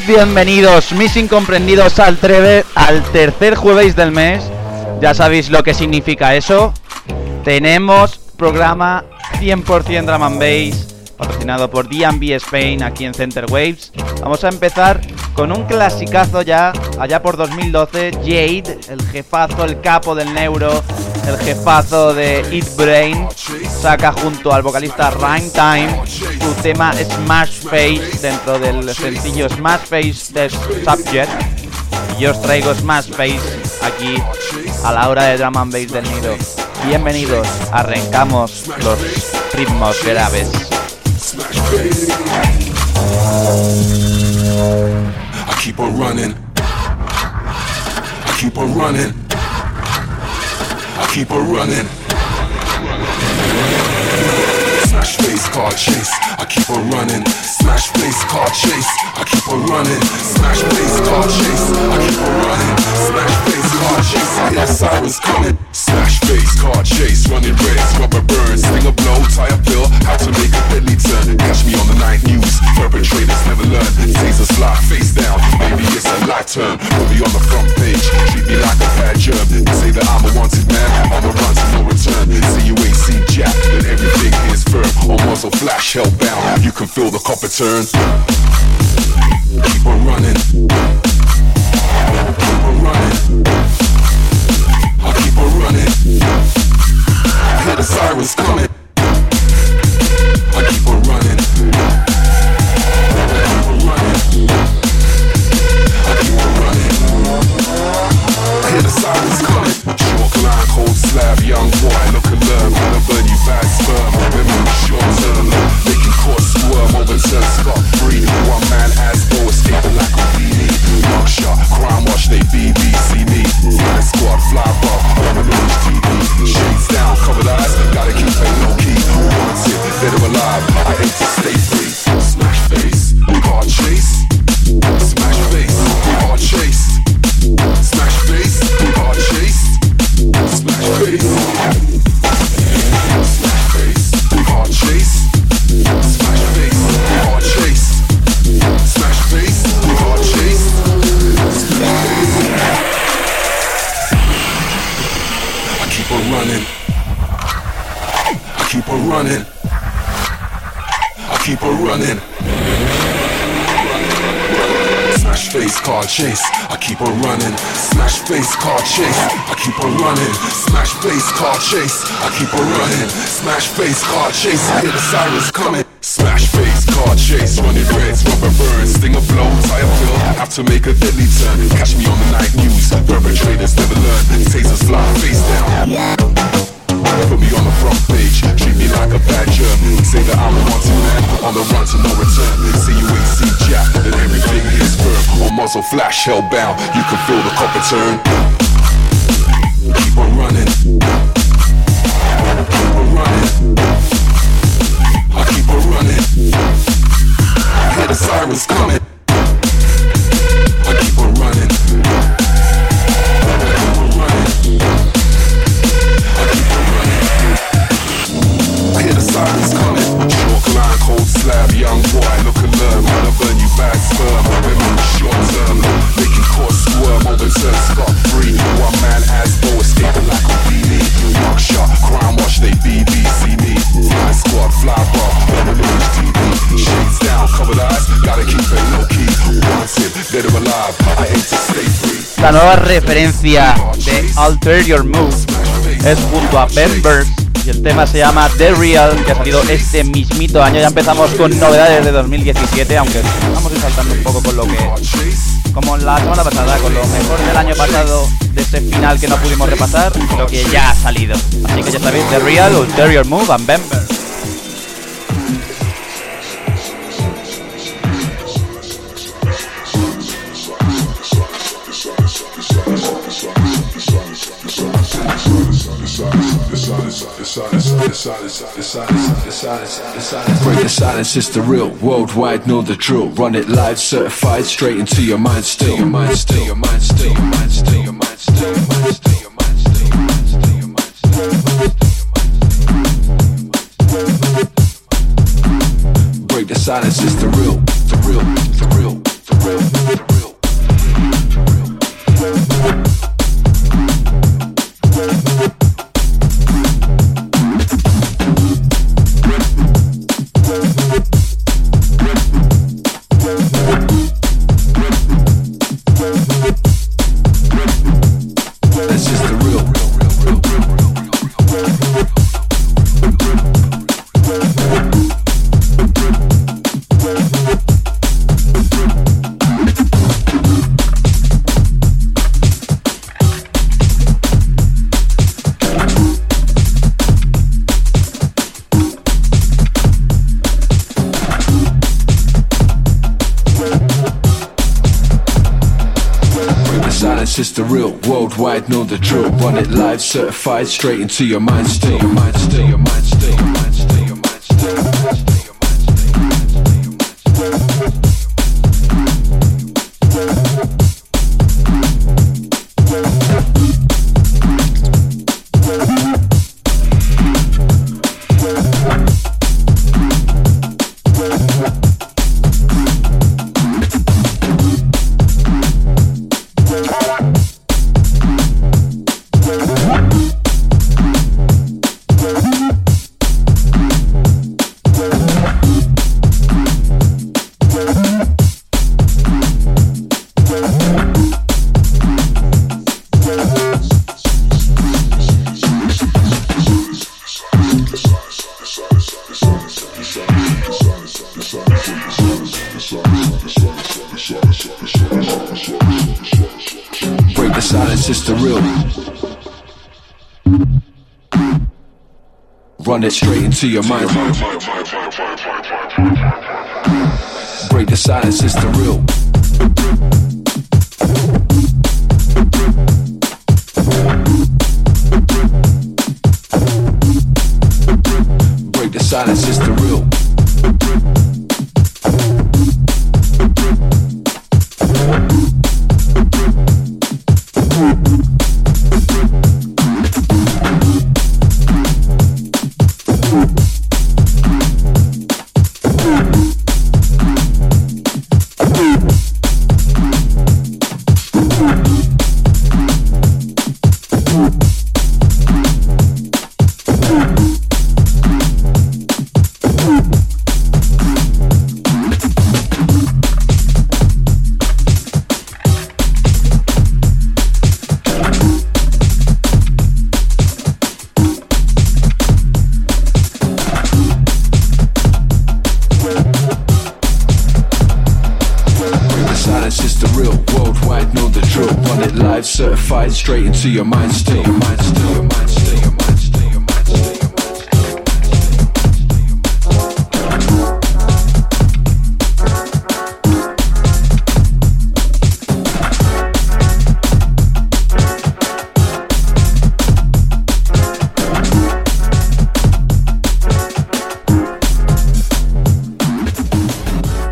Bienvenidos, mis incomprendidos, al, treve, al tercer jueves del mes. Ya sabéis lo que significa eso. Tenemos programa 100% Drum and patrocinado por DB Spain aquí en Center Waves. Vamos a empezar con un clasicazo ya, allá por 2012, Jade, el jefazo, el capo del neuro, el jefazo de Eat Brain, saca junto al vocalista Rhyme Time su tema Smash Face dentro del sencillo Smash Face de Subject. Y yo os traigo Smash Face aquí a la hora de Drum and Bass del Nido. Bienvenidos, arrancamos los ritmos graves. Keep on running. I keep on running. Keep on running. Smash face car chase. I keep on running. Smash face car chase. I keep on running. Smash face car chase. I keep on running. Smash face car chase. I hear sirens coming. Smash face car chase. Running reds, rubber burns. Sting a blow, tire pill. How to make a deadly turn. Catch me on the night news. Perpetrators never learn. Tasers fly face down. Maybe it's a light turn. Put me on the front page. Treat me like a bad germ. Say that I'm a wanted man. On the run to no return. See you ain't seen jack. But everything is firm. On muzzle flash, hellbound. You can feel the copper turn. Keep on running. Keep on running. I keep on running. Hear the sirens coming. I keep on running. I keep on running. I. Hear the sirens coming. Chalk line, cold slab, young boy, look and learn. Gonna burn you bad sperm. Remember short term. Making course squirm, overturn scot squad, fly HTV. Shades down, covered eyes, gotta keep it low key. Wanted, dead or alive, I chase. I keep on running. Smash face car chase. I keep on running. Smash face car chase. I keep on running. Smash face car chase. I hear the sirens coming. Smash face car chase. Running reds, rubber burns. Sting a blow, tire fill. Have to make a deadly turn. Catch me on the night news. Perpetrators never learn. Tasers fly face down. Put me on the front page, treat me like a bad germ. Say that I'm a wanted man, on the run to no return. Say you ain't see jack, then everything is firm. On muzzle flash, hellbound, you can feel the copper turn. Keep on running. Keep on running. I keep on running. I hear the sirens coming. coming. Chalk line, cold slab, young boy, look and learn. Wanna burn you bad sperm, short term. Making squirm, open turn, scot free. One man has no escape, like a shot, crime watch, they BBC me. Fly squad, fly bar, on the news TV. Shades down, covered eyes, gotta keep it low key. Wanted, dead or alive, I aim to stay free. La nueva referencia de Alter Your es junto a Ben Burke y el tema se llama The Real, que ha salido este mismito año. Ya empezamos con novedades de 2017, aunque vamos a ir saltando un poco con lo que, como la semana pasada, con lo mejor del año pasado, de ese final que no pudimos repasar, lo que ya ha salido. Así que ya sabéis, The Real, Alter Your Move and Break the silence, it's the real. Worldwide, know the drill. Run it live, certified, straight into your mind. Still, your mind, still, your mind, still, your mind, still, your mind, still, your mind, still, your mind, still, your mind, still, your mind, still. Break the silence, it's the real. Worldwide, know the drill. Run it live, certified, straight into your mind. Still, your mind, still, your mind, into your mind. Break the silence, it's the real. certified, straight into your mind your mind your mind.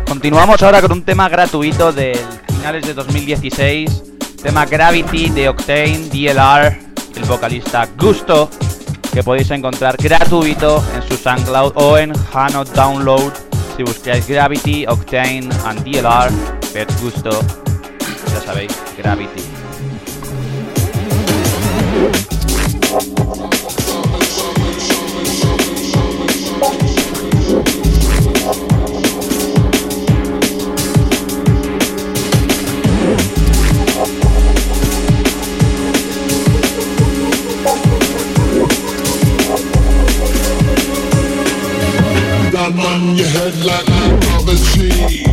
Continuamos ahora con un tema gratuito del finales de 2016 tema Gravity de Octane, DLR, el vocalista Gusto, que podéis encontrar gratuito en su SoundCloud o en Hano Download si buscáis Gravity, Octane and DLR, Pet Gusto, ya sabéis, Gravity. Your head like a tree. Vamos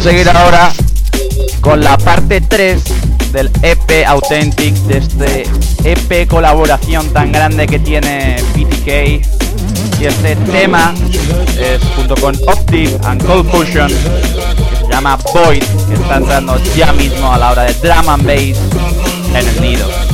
a seguir ahora con la parte 3 del EP Authentic, de este EP colaboración tan grande que tiene PTK. Y este tema es junto con Optic and Cold Fusion, que se llama Void, que está entrando ya mismo a la hora de drum and bass en el nido.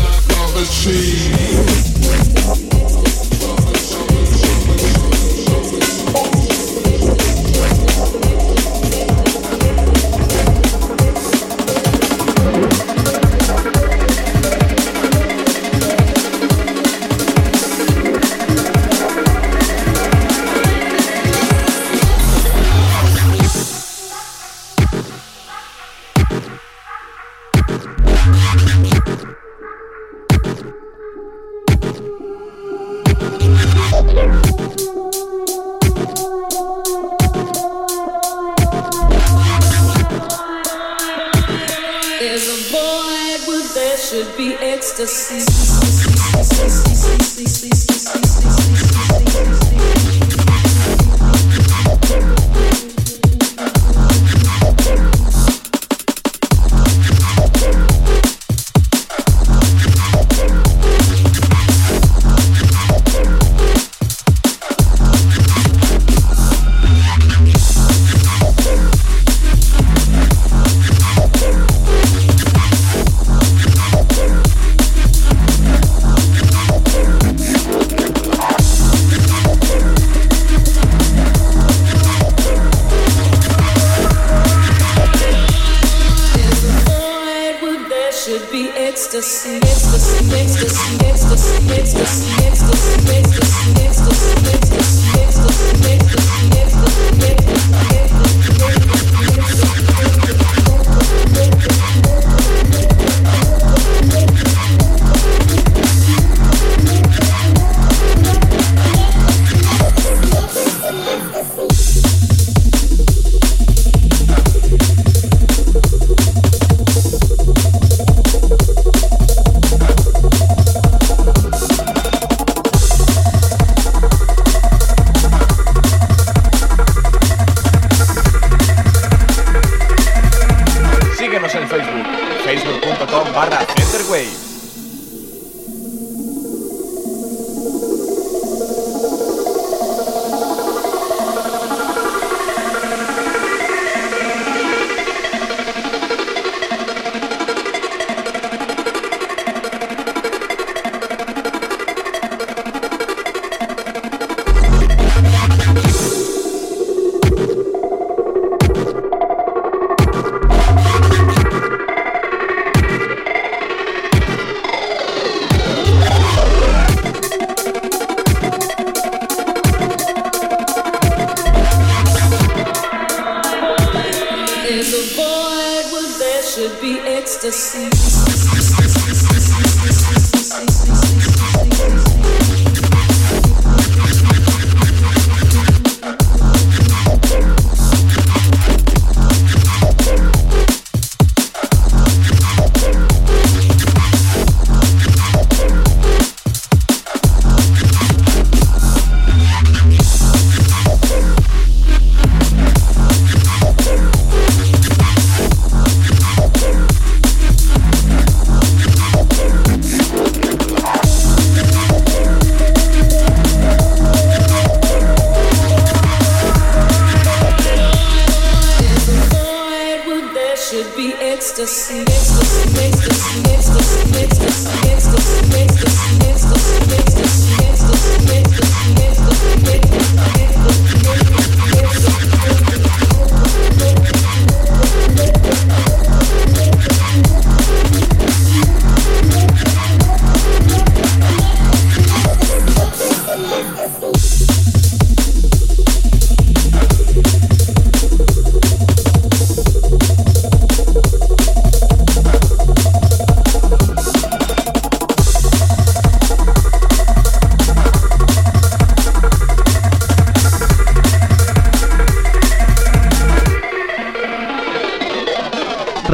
Barra Centerwave.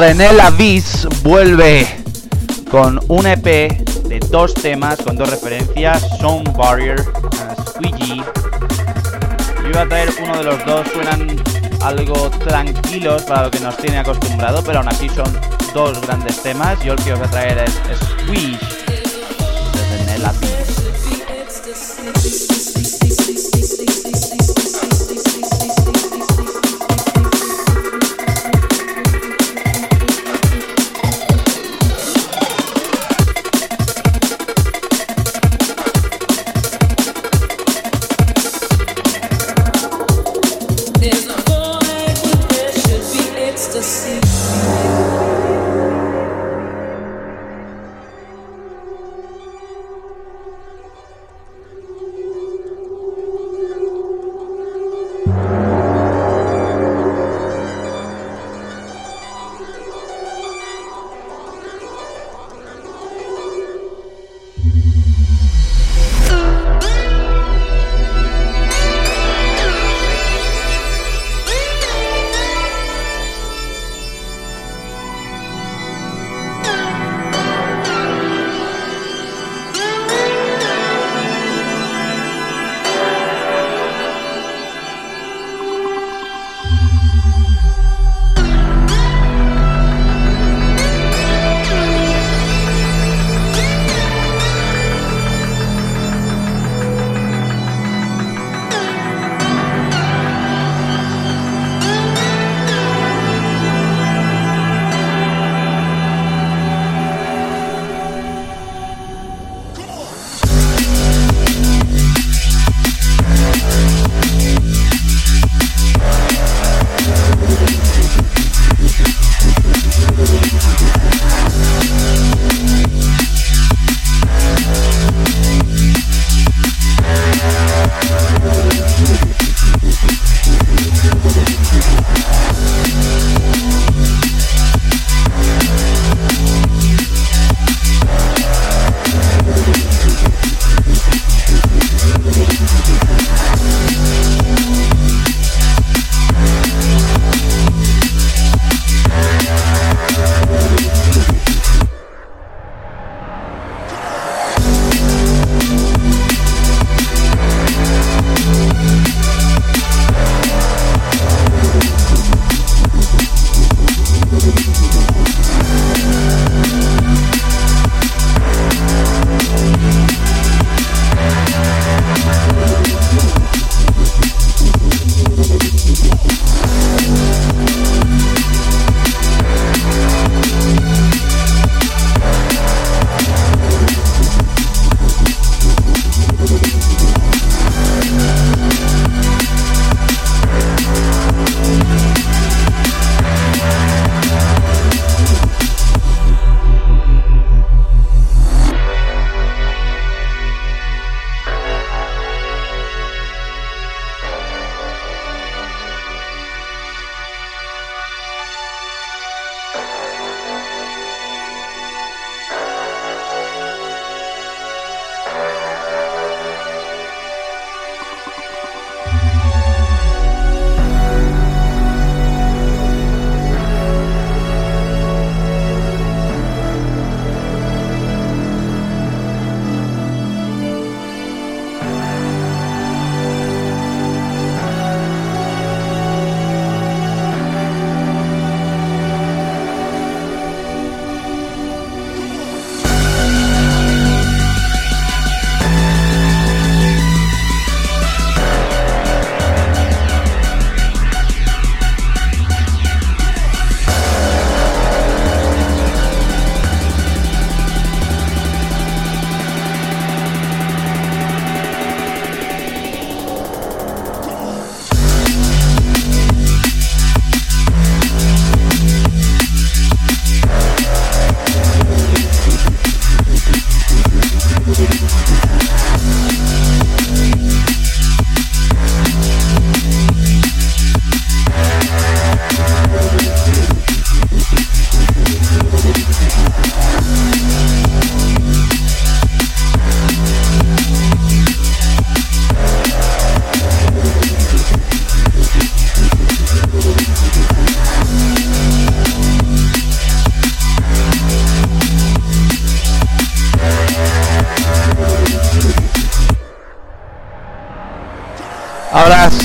René Lavis vuelve con un EP de dos temas con dos referencias, Sound Barrier, and Squeegee. Yo iba a traer uno de los dos, suenan algo tranquilos para lo que nos tiene acostumbrado, pero aún así son dos grandes temas. Yo el que os voy a traer es Squeeze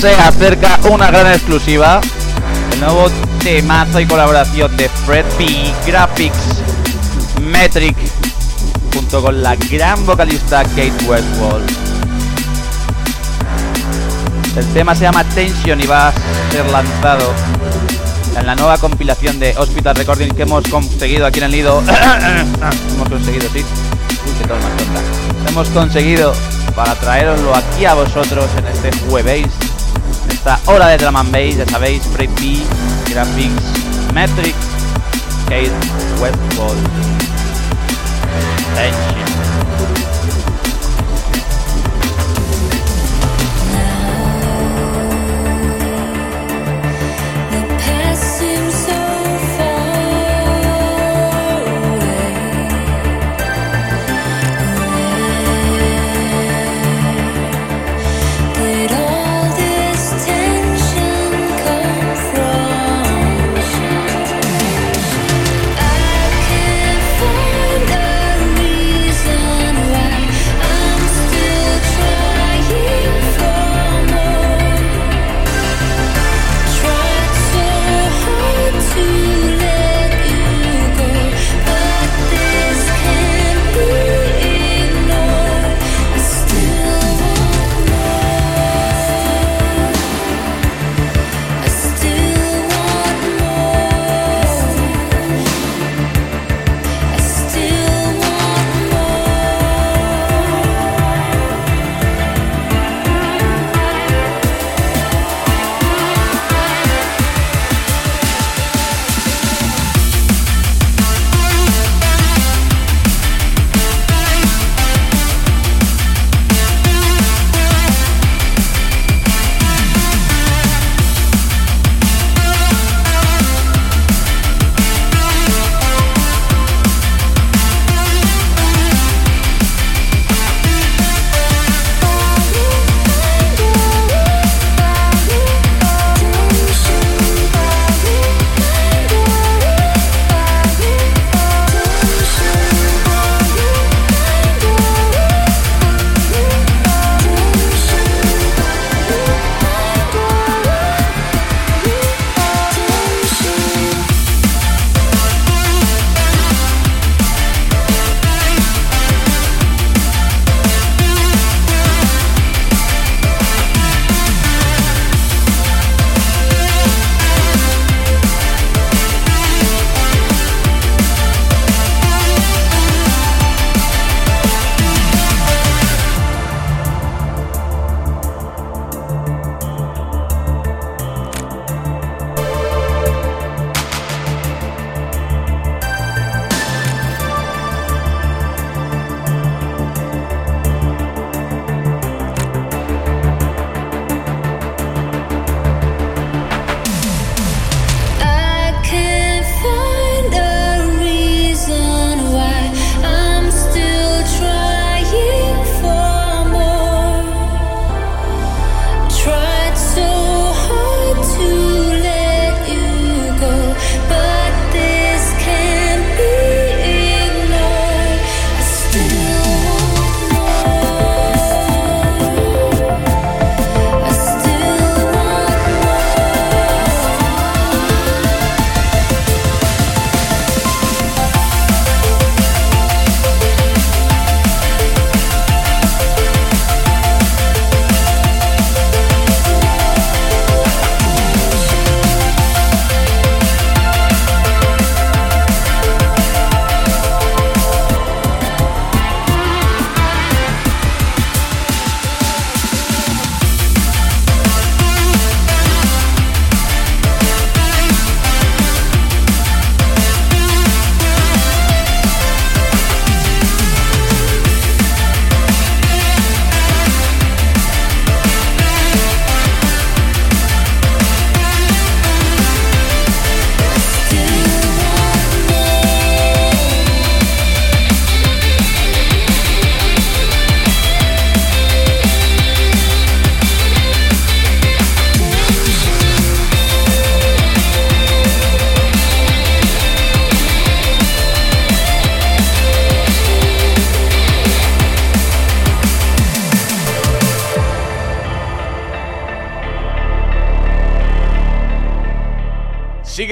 se acerca una gran exclusiva. El nuevo temazo y colaboración de Fred B. Graphics Metric junto con la gran vocalista Kate Westwall. El tema se llama Tension y va a ser lanzado en la nueva compilación de Hospital Recording que hemos conseguido aquí en el nido. hemos conseguido, sí. Uy, qué más. Hemos conseguido para traeroslo aquí a vosotros en este jueves, esta hora de drum and ya sabéis, Fred B, Graphics, Metric, Kate Westwall. Tension.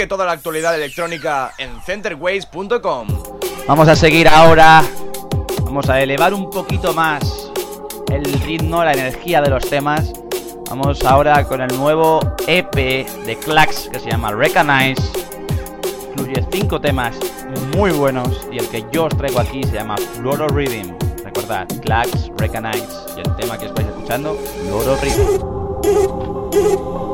Toda la actualidad electrónica en centerways.com. Vamos a seguir ahora. Vamos a elevar un poquito más el ritmo, la energía de los temas. Vamos ahora con el nuevo EP de Clax que se llama Recognize. Incluye cinco temas muy buenos y el que yo os traigo aquí se llama Fluoro Rhythm. Recordad, Clax, Recognize y el tema que estáis escuchando, Fluoro Rhythm.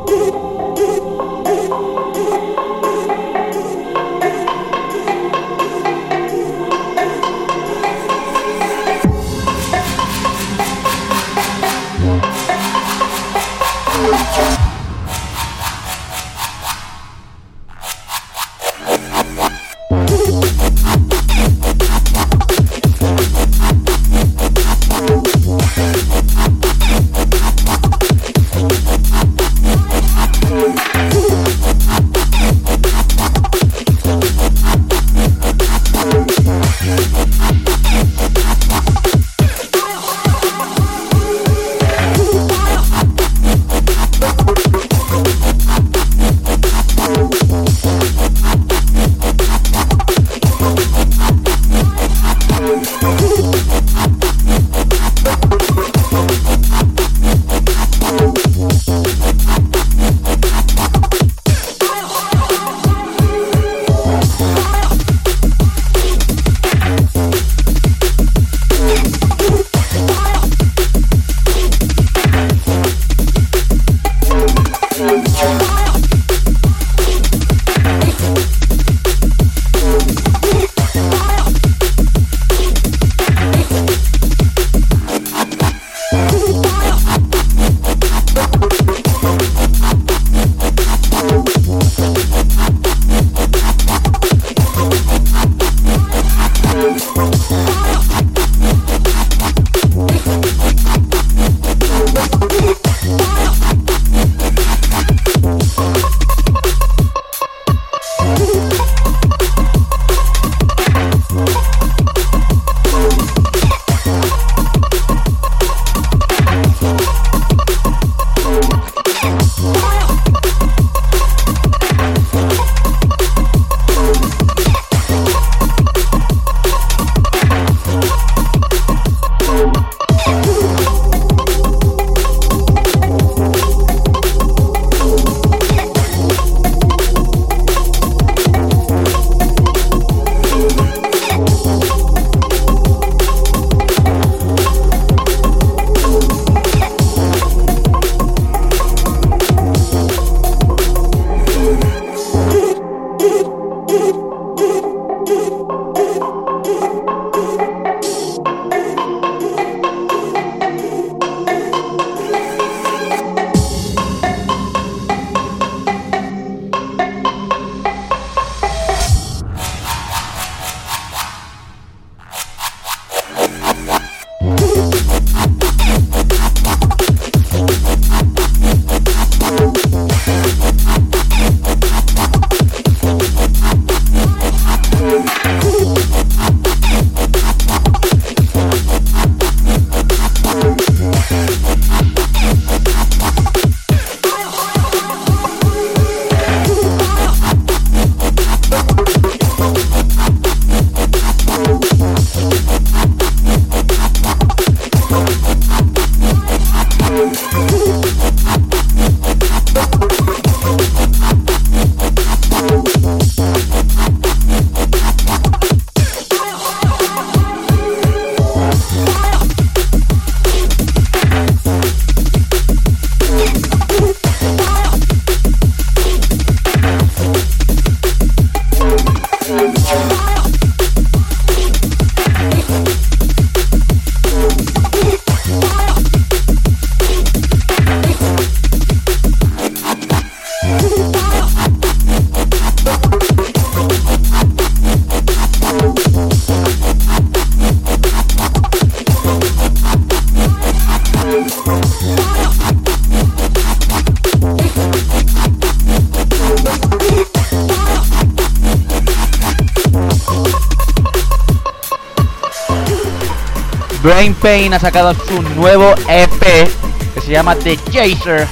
Pain ha sacado su nuevo EP que se llama The Chaser,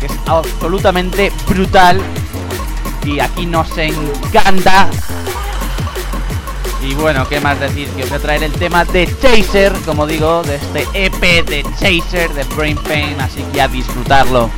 que es absolutamente brutal. y aquí nos encanta. Y bueno, ¿qué más decir? Que os voy a traer el tema de Chaser, como digo, de este EP de Chaser, de Brain Pain, así que a disfrutarlo.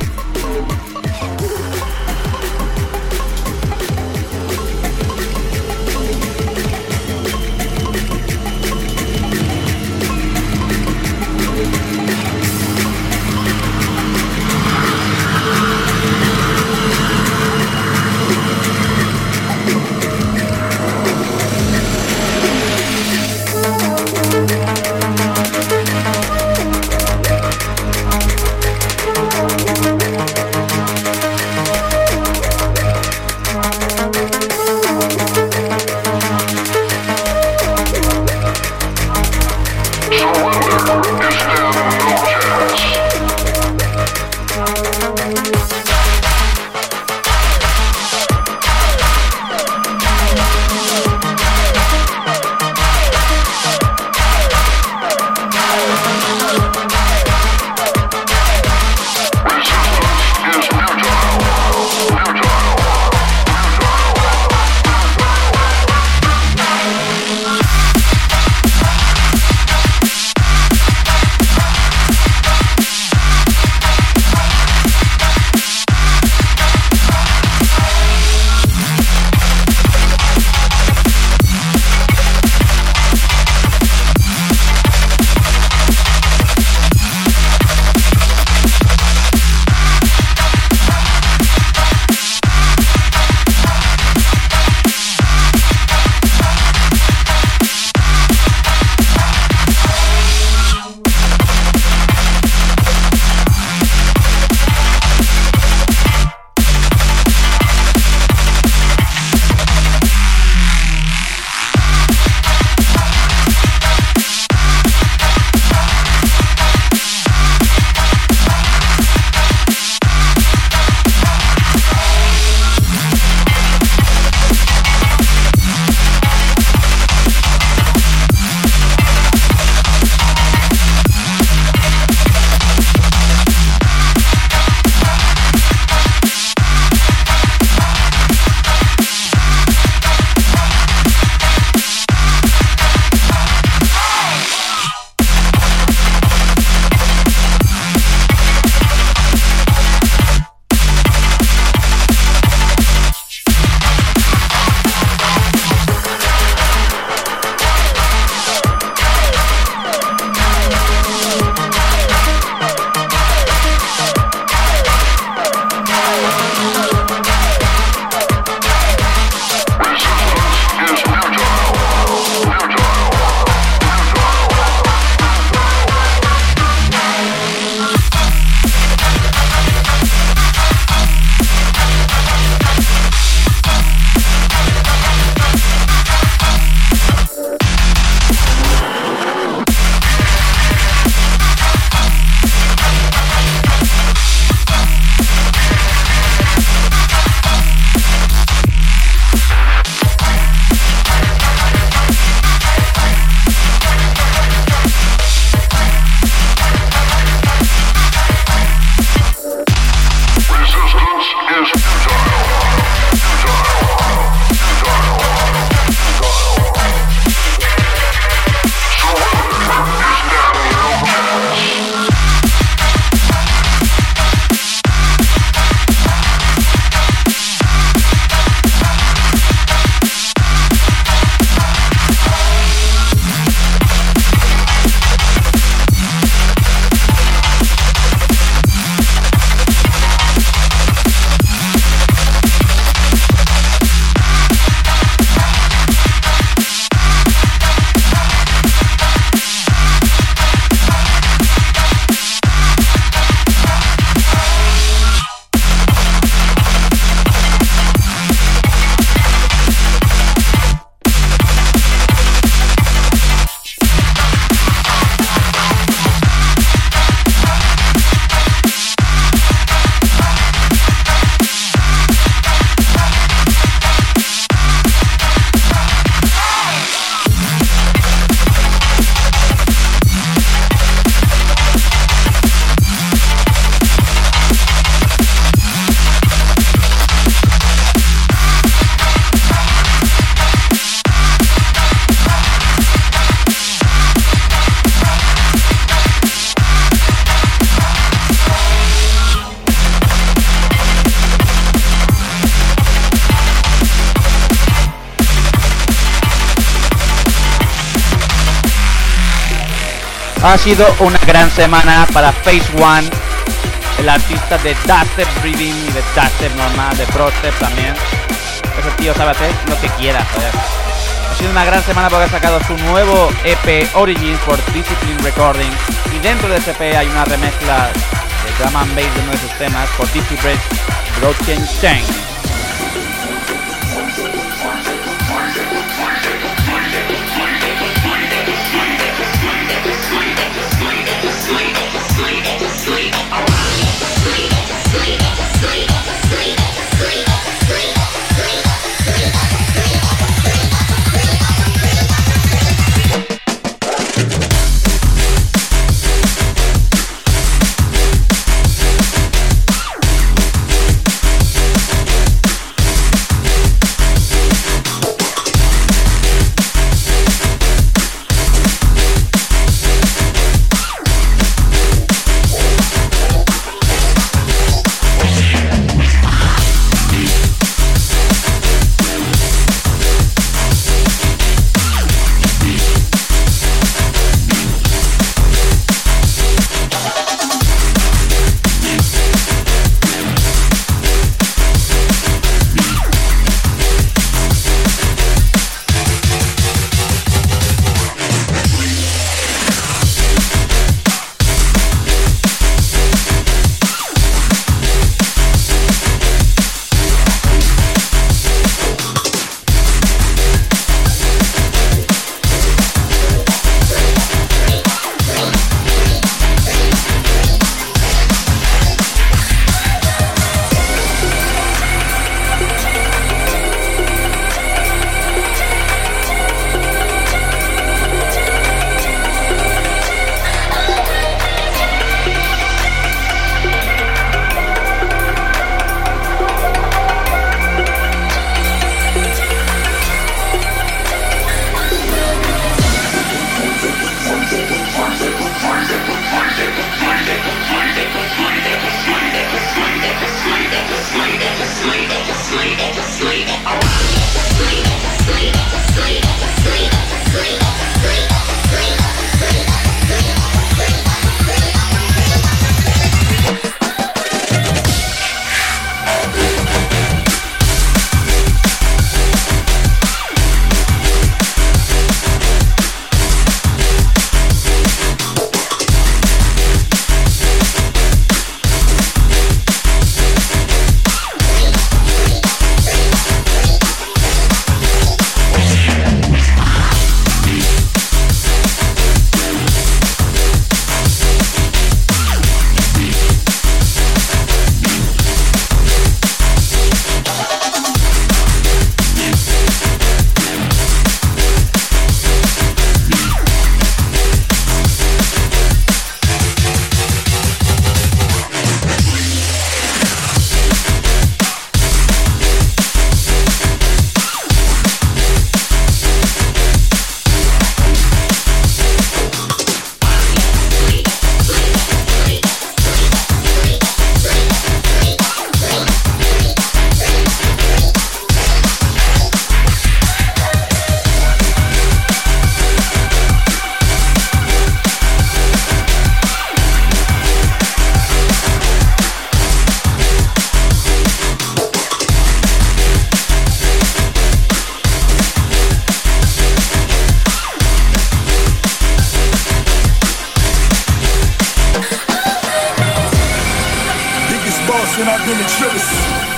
Ha sido una gran semana para Phase One, el artista de Dubstep Breathing y de Dubstep normal, de Prostep también. Ese tío sabe hacer lo que quiera, joder. Ha sido una gran semana porque ha sacado su nuevo EP Origins por Discipline Recording y dentro de ese EP hay una remezcla de drum and bass de uno de sus temas por Break Broken Chain.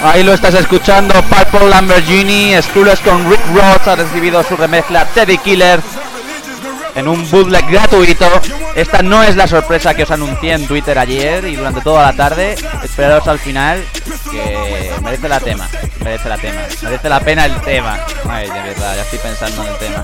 Ahí lo estás escuchando, Purple Lamborghini, Screwless con Rick Ross ha recibido su remezcla Teddy Killer en un bootleg gratuito. Esta no es la sorpresa que os anuncié en Twitter ayer y durante toda la tarde. Esperaros al final que merece la tema, merece la tema, merece la pena el tema. Ay, de verdad, ya estoy pensando en el tema.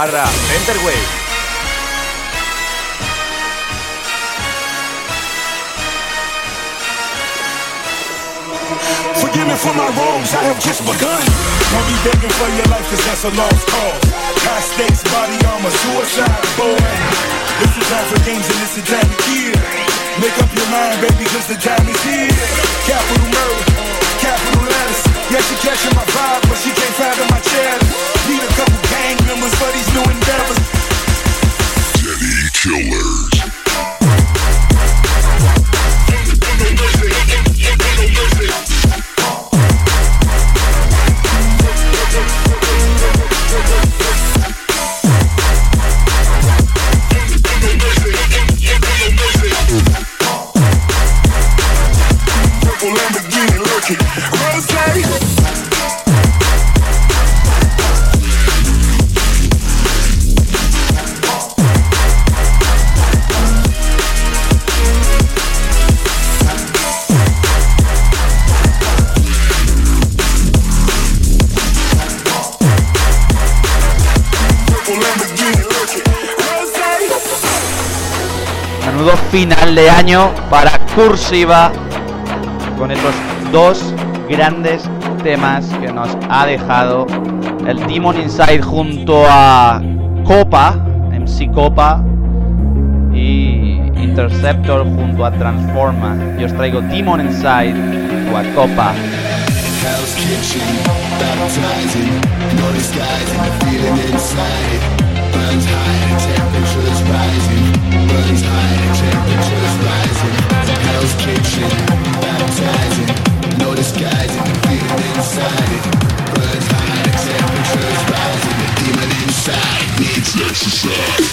Barra Centerwave. Forgive me for my wrongs, I have just begun. Won't be begging for your life, cause that's a lost cause. High stakes, body armor, suicide, boy. It's the time for games and it's the time to kill. Make up your mind, baby, cause the time is here. Capital murder, capital letters. Yeah, she catching my vibe, but she can't fathom my chest. Need a couple gang members for these new endeavors. Denny Killers. Final de año para Cursiva con estos dos grandes temas que nos ha dejado el Demon Inside junto a Copa, MC Copa y Interceptor junto a Transforma. Yo os traigo Demon Inside junto a Copa. Kitchen, Baptizing, no disguising feeling inside it. High, temperatures rising. Demon inside needs exercise.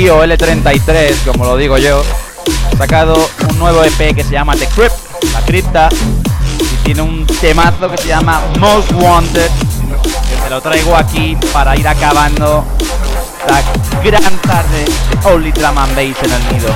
33 o L33, como lo digo yo, ha sacado un nuevo EP que se llama The Crypt, la cripta, y tiene un temazo que se llama Most Wanted, que te lo traigo aquí para ir acabando la gran tarde de Only Drum and Bass en el nido.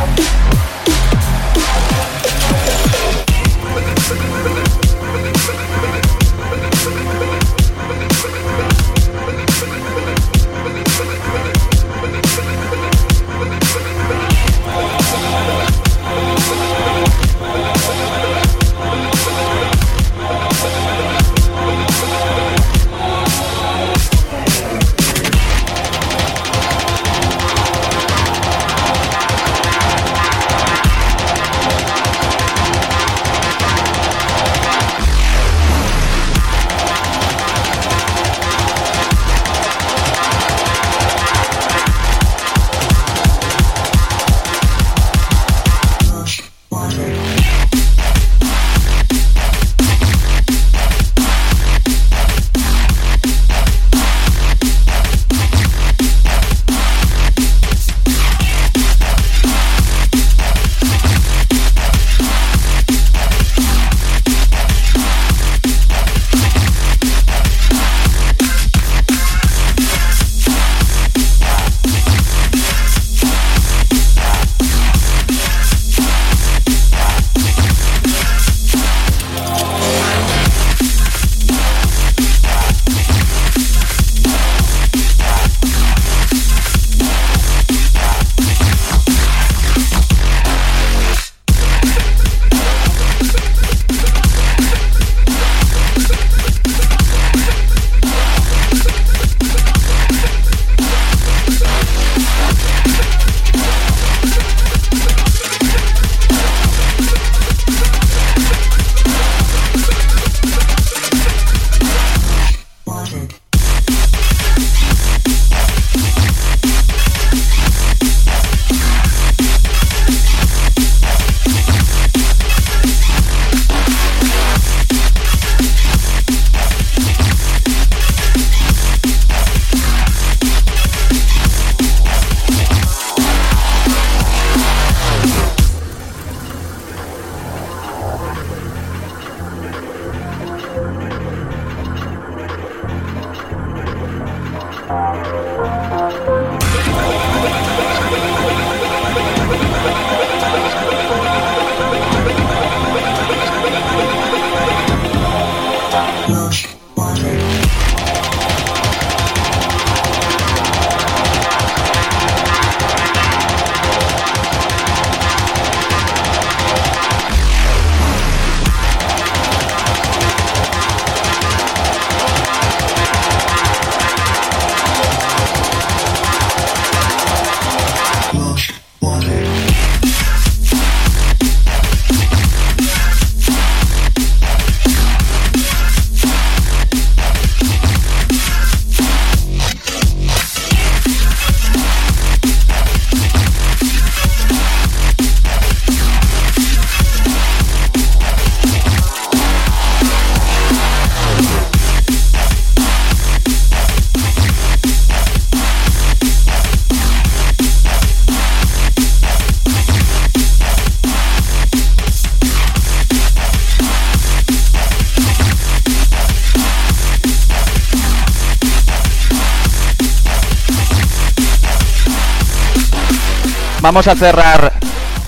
Vamos a cerrar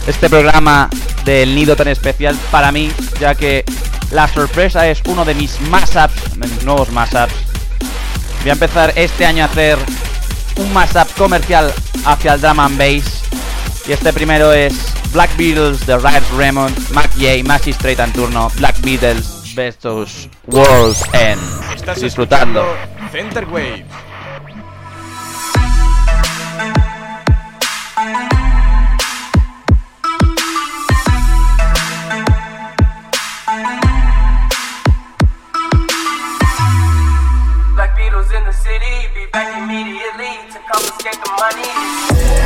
este programa del nido tan especial para mí, ya que la sorpresa es uno de mis mashups, de mis nuevos mashups. Voy a empezar este año a hacer un mashup comercial hacia el drum and bass. Y este primero es Black Beatles de Riot Raymond, Mac J, Maxi Straight en turno, Black Beatles versus World's End. Disfrutando. Center Wave. to confiscate the money.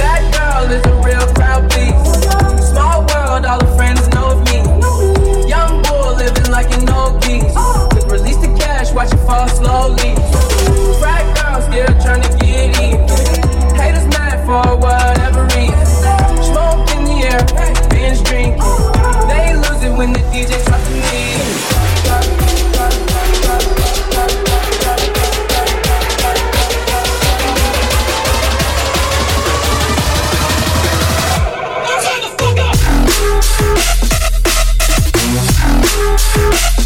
That girl is a real crowd. Small world, all friends know me. Young living like an old. Release the cash, watch it fall slowly. Trying to get. Haters mad for whatever reason. Smoke in the air, binge drinking. They lose it when the DJ drops the knee. Thank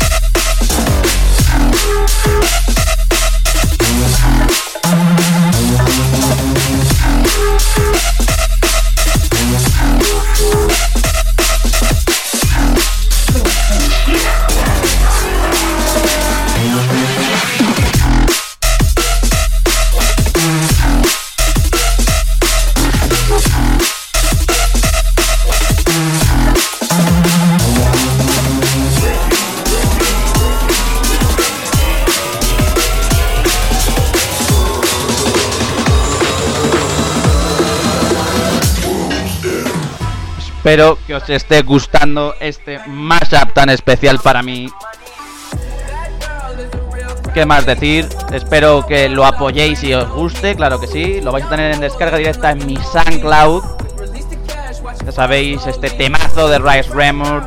Espero que os esté gustando este mashup tan especial para mí. ¿Qué más decir? Espero que lo apoyéis y os guste, claro que sí. Lo vais a tener en descarga directa en mi SoundCloud. Ya sabéis, este temazo de Rice Remord,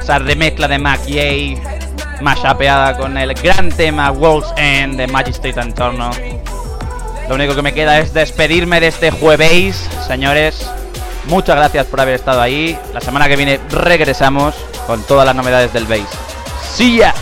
esa remezcla de Mac Yay, mashupeada con el gran tema World's End de Magistrate Antorno. Lo único que me queda es despedirme de este jueves, señores. Muchas gracias por haber estado ahí. La semana que viene regresamos con todas las novedades del bass. ¡See ya!